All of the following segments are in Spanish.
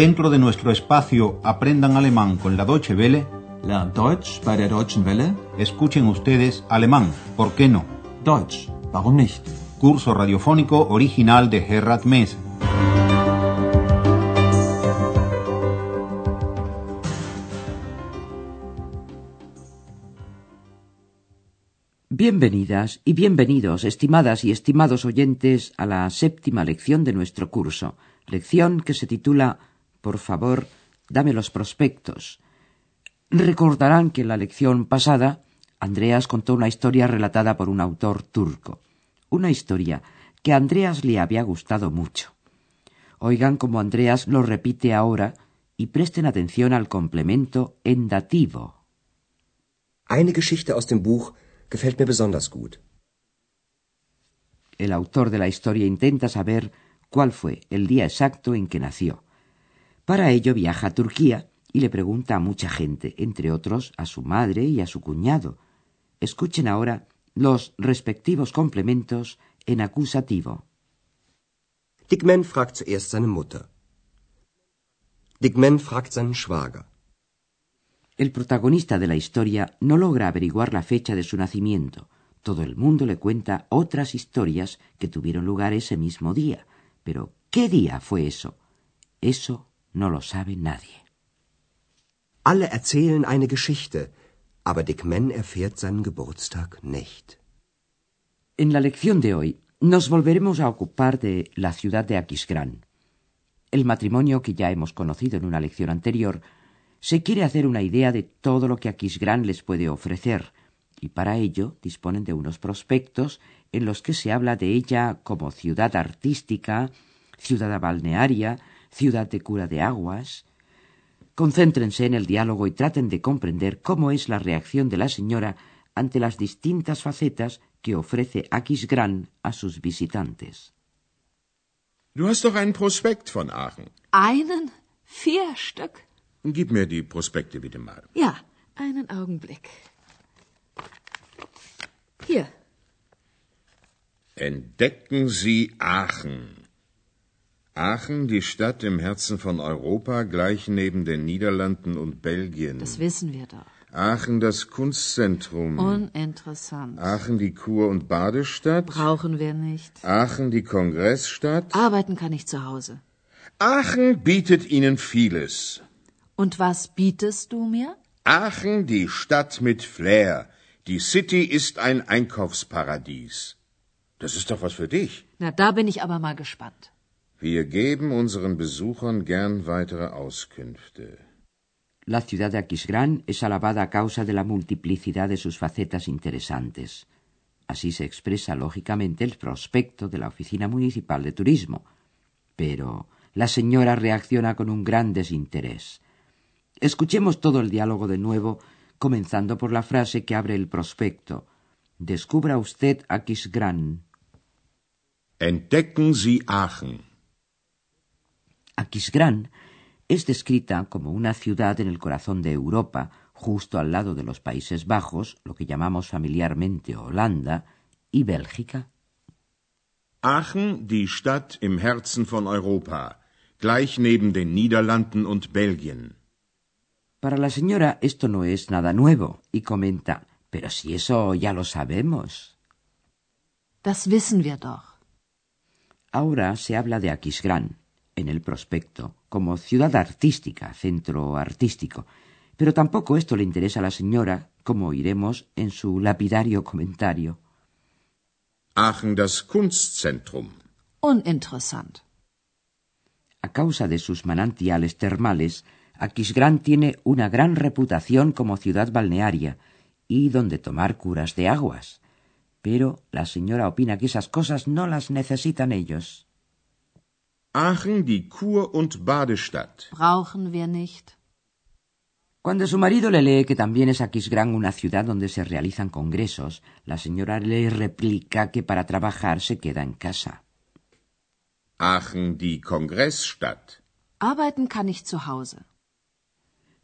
Dentro de nuestro espacio Aprendan Alemán con la Deutsche Welle, Lernt Deutsch bei der Deutschen Welle. escuchen ustedes alemán, ¿por qué no? Deutsch, warum nicht? Curso radiofónico original de Gerhard Mess. Bienvenidas y bienvenidos, estimadas y estimados oyentes, a la séptima lección de nuestro curso, lección que se titula Por favor, dame los prospectos. Recordarán que en la lección pasada Andreas contó una historia relatada por un autor turco, una historia que a Andreas le había gustado mucho. Oigan cómo Andreas lo repite ahora y presten atención al complemento en dativo. Eine Geschichte aus dem Buch gefällt mir besonders gut. El autor de la historia intenta saber cuál fue el día exacto en que nació. Para ello viaja a Turquía y le pregunta a mucha gente, entre otros a su madre y a su cuñado. Escuchen ahora los respectivos complementos en acusativo. Dick Man fragt zuerst seine Mutter. Dick Man fragt seinen Schwager. El protagonista de la historia no logra averiguar la fecha de su nacimiento. Todo el mundo le cuenta otras historias que tuvieron lugar ese mismo día. Pero, ¿qué día fue eso? Eso no lo sabe nadie. Alle erzählen eine Geschichte, aber Dick Man erfährt seinen Geburtstag nicht. En la lección de hoy nos volveremos a ocupar de la ciudad de Aquisgrán. El matrimonio que ya hemos conocido en una lección anterior se quiere hacer una idea de todo lo que Aquisgrán les puede ofrecer, y para ello disponen de unos prospectos en los que se habla de ella como ciudad artística, ciudad balnearia, ciudad de cura de aguas. Concéntrense en el diálogo y traten de comprender cómo es la reacción de la señora ante las distintas facetas que ofrece Aquisgrán a sus visitantes. Du hast doch einen Prospekt von Aachen. Einen? Vier Stück? Gib mir die Prospekte bitte mal. Ja, einen Augenblick. Hier. Entdecken Sie Aachen. Aachen, die Stadt im Herzen von Europa, gleich neben den Niederlanden und Belgien. Das wissen wir doch. Aachen, das Kunstzentrum. Uninteressant. Aachen, die Kur- und Badestadt. Brauchen wir nicht. Aachen, die Kongressstadt. Arbeiten kann ich zu Hause. Aachen bietet Ihnen vieles. Und was bietest du mir? Aachen, die Stadt mit Flair. Die City ist ein Einkaufsparadies. Das ist doch was für dich. Na, da bin ich aber mal gespannt. Wir geben unseren Besuchern gern weitere Auskünfte. La ciudad de Aquisgrán es alabada a causa de la multiplicidad de sus facetas interesantes. Así se expresa lógicamente el prospecto de la Oficina Municipal de Turismo. Pero la señora reacciona con un gran desinterés. Escuchemos todo el diálogo de nuevo, comenzando por la frase que abre el prospecto. Descubra usted Aquisgrán. Entdecken Sie Aachen. Aquisgrán es descrita como una ciudad en el corazón de Europa, justo al lado de los Países Bajos, lo que llamamos familiarmente Holanda, y Bélgica. Aachen, die Stadt im Herzen von Europa, gleich neben den Niederlanden und Belgien. Para la señora esto no es nada nuevo, y comenta, pero si eso ya lo sabemos. Das wissen wir doch. Ahora se habla de Aquisgrán, en el prospecto, como ciudad artística, centro artístico, pero tampoco esto le interesa a la señora, como oiremos en su lapidario comentario. Aachen, das Kunstzentrum. Uninteressant. A causa de sus manantiales termales, Aquisgrán tiene una gran reputación como ciudad balnearia y donde tomar curas de aguas. Pero la señora opina que esas cosas no las necesitan ellos. Aachen, die Kur- und Badestadt. Brauchen wir nicht. Cuando su marido le lee que también es Aquisgrán una ciudad donde se realizan congresos, la señora le replica que para trabajar se queda en casa. Aachen, die Kongressstadt. Arbeiten kann ich zu Hause.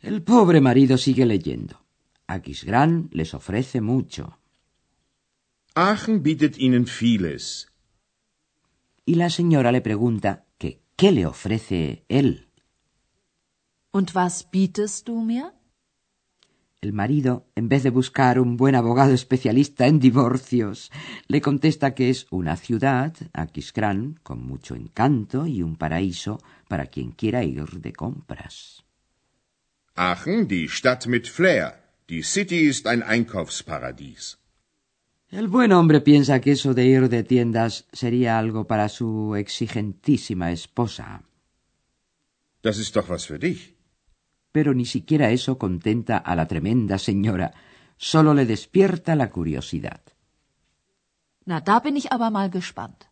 El pobre marido sigue leyendo. Aquisgrán les ofrece mucho. Aachen bietet Ihnen vieles. Y la señora le pregunta qué le ofrece él. Und was bietest du mir? El marido, en vez de buscar un buen abogado especialista en divorcios, le contesta que es una ciudad, Aquisgrán, con mucho encanto y un paraíso para quien quiera ir de compras. Aachen, die Stadt mit Flair. Die City ist ein Einkaufsparadies. El buen hombre piensa que eso de ir de tiendas sería algo para su exigentísima esposa. Das ist doch was für dich. Pero ni siquiera eso contenta a la tremenda señora, solo le despierta la curiosidad. Na, da bin ich aber mal gespannt.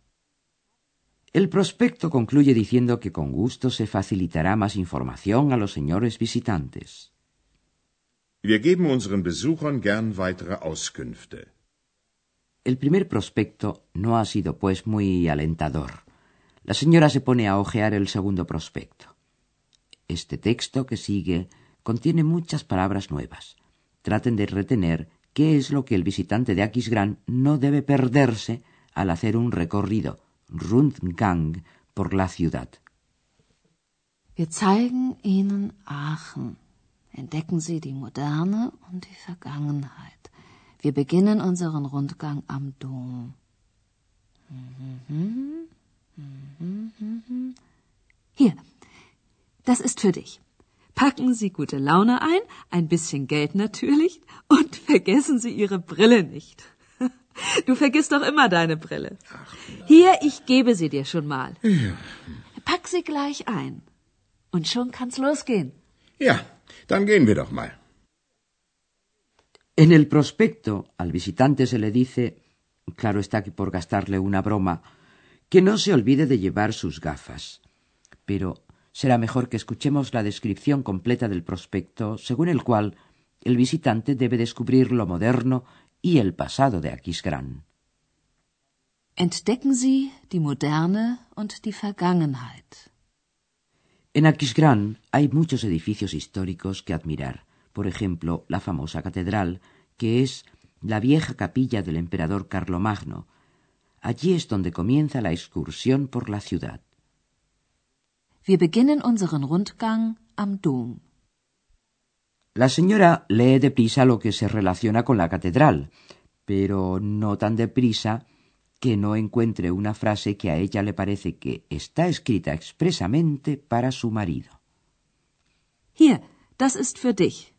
El prospecto concluye diciendo que con gusto se facilitará más información a los señores visitantes. Wir geben unseren Besuchern gern weitere Auskünfte. El primer prospecto no ha sido, pues, muy alentador. La señora se pone a hojear el segundo prospecto. Este texto que sigue contiene muchas palabras nuevas. Traten de retener qué es lo que el visitante de Aquisgrán no debe perderse al hacer un recorrido, Rundgang, por la ciudad. Wir zeigen Ihnen Aachen. Entdecken Sie die Moderne und die Vergangenheit. Wir beginnen unseren Rundgang am Dom. Hier, das ist für dich. Packen Sie gute Laune ein, ein bisschen Geld natürlich und vergessen Sie Ihre Brille nicht. Du vergisst doch immer deine Brille. Hier, ich gebe sie dir schon mal. Pack sie gleich ein. Und schon kann's losgehen. Ja, dann gehen wir doch mal. En el prospecto al visitante se le dice, claro está que por gastarle una broma, que no se olvide de llevar sus gafas. Pero será mejor que escuchemos la descripción completa del prospecto, según el cual el visitante debe descubrir lo moderno y el pasado de Aquisgrán. Entdecken Sie die Moderne und die Vergangenheit. En Aquisgrán hay muchos edificios históricos que admirar. Por ejemplo, la famosa catedral, que es la vieja capilla del emperador Carlomagno. Allí es donde comienza la excursión por la ciudad. Wir beginnen unseren Rundgang am Dom. La señora lee deprisa lo que se relaciona con la catedral, pero no tan deprisa que no encuentre una frase que a ella le parece que está escrita expresamente para su marido. Hier, das ist für dich.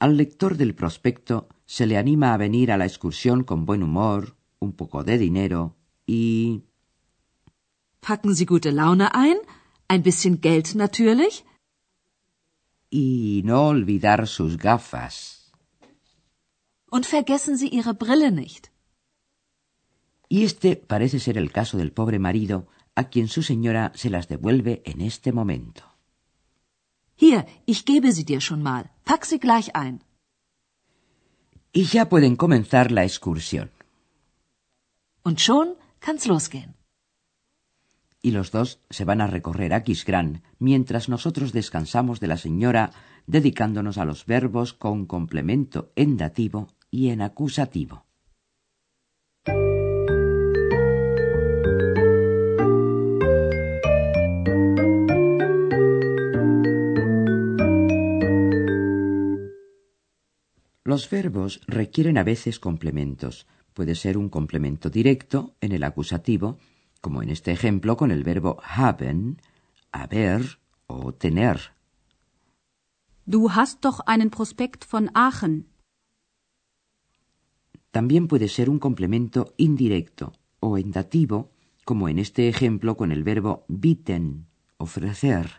Al lector del prospecto se le anima a venir a la excursión con buen humor, un poco de dinero y... Packen Sie gute Laune ein, ein bisschen Geld natürlich y no olvidar sus gafas. und vergessen Sie Ihre Brille nicht. Y este parece ser el caso del pobre marido, a quien su señora se las devuelve en este momento. Hier, ich gebe sie dir schon mal. Pack sie gleich ein. Y ya pueden comenzar la excursión. Und schon kann's losgehen. Y los dos se van a recorrer Aquisgrán, mientras nosotros descansamos de la señora, dedicándonos a los verbos con complemento en dativo y en acusativo. Los verbos requieren a veces complementos. Puede ser un complemento directo en el acusativo, como en este ejemplo con el verbo haben, haber o tener. Du hast doch einen Prospekt von Aachen. También puede ser un complemento indirecto o en dativo, como en este ejemplo con el verbo bieten, ofrecer.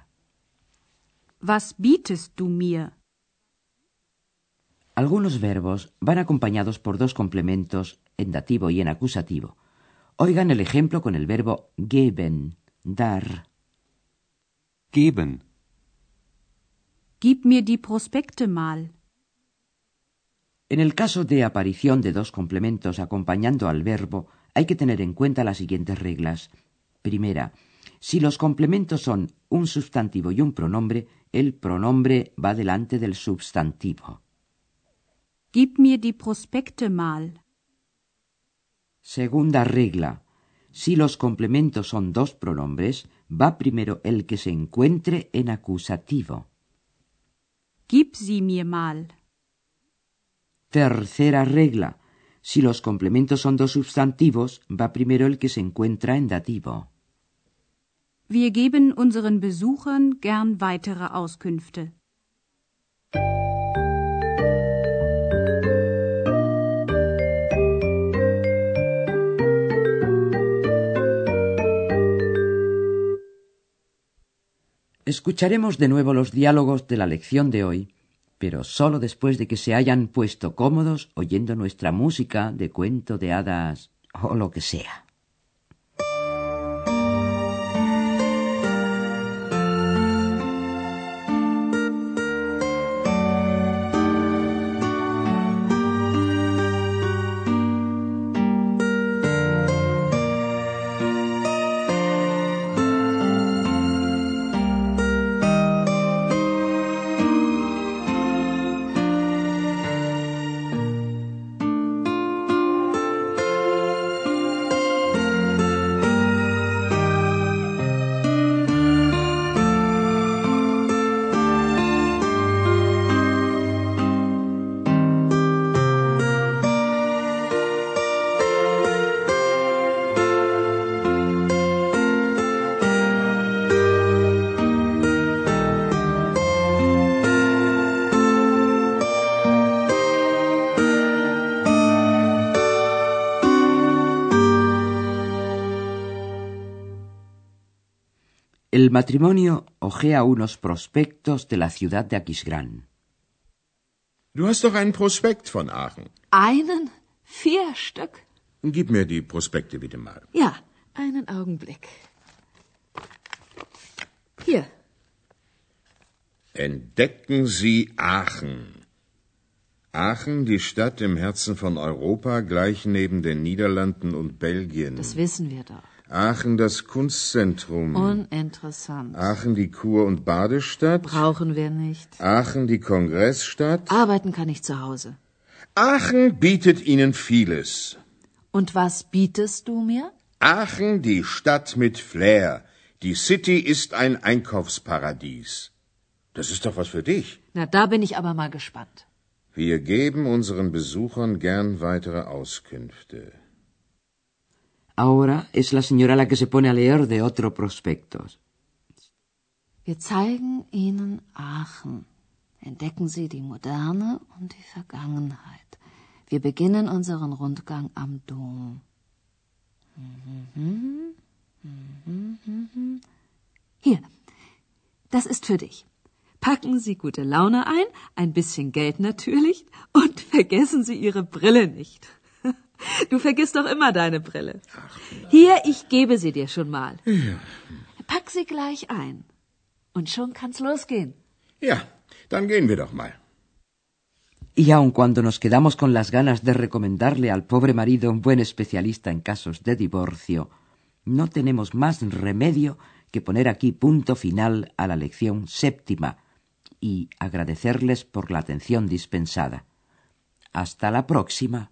Was bietest du mir? Algunos verbos van acompañados por dos complementos en dativo y en acusativo. Oigan el ejemplo con el verbo geben, dar. Geben. Gib mir die Prospekte mal. En el caso de aparición de dos complementos acompañando al verbo, hay que tener en cuenta las siguientes reglas. Primera, si los complementos son un sustantivo y un pronombre, el pronombre va delante del sustantivo. Gib mir die Prospekte mal. Segunda regla. Si los complementos son dos pronombres, va primero el que se encuentre en acusativo. Gib sie mir mal. Tercera regla. Si los complementos son dos sustantivos, va primero el que se encuentra en dativo. Wir geben unseren Besuchern gern weitere Auskünfte. Escucharemos de nuevo los diálogos de la lección de hoy, pero solo después de que se hayan puesto cómodos oyendo nuestra música de cuento de hadas o lo que sea. El matrimonio ojea unos prospectos de la ciudad de Aquisgrán. Du hast doch einen Prospekt von Aachen. Einen? Vier Stück? Gib mir die Prospekte bitte mal. Ja, einen Augenblick. Hier. Entdecken Sie Aachen. Aachen, die Stadt im Herzen von Europa, gleich neben den Niederlanden und Belgien. Das wissen wir doch. Aachen, das Kunstzentrum. Uninteressant. Aachen, die Kur- und Badestadt. Brauchen wir nicht. Aachen, die Kongressstadt. Arbeiten kann ich zu Hause. Aachen bietet Ihnen vieles. Und was bietest du mir? Aachen, die Stadt mit Flair. Die City ist ein Einkaufsparadies. Das ist doch was für dich. Na, da bin ich aber mal gespannt. Wir geben unseren Besuchern gern weitere Auskünfte. Ahora es la señora la que se pone a leer de otro prospectos. Wir zeigen Ihnen Aachen. Entdecken Sie die Moderne und die Vergangenheit. Wir beginnen unseren Rundgang am Dom. Hier, das ist für dich. Packen Sie gute Laune ein, ein bisschen Geld natürlich, und vergessen Sie Ihre Brille nicht. Du vergisst doch immer deine Brille. Hier, ich gebe sie dir schon mal. Pack sie gleich ein. Und schon kann's losgehen. Ja, dann gehen wir doch mal. Y aun cuando nos quedamos con las ganas de recomendarle al pobre marido un buen especialista en casos de divorcio, no tenemos más remedio que poner aquí punto final a la lección séptima y agradecerles por la atención dispensada. Hasta la próxima.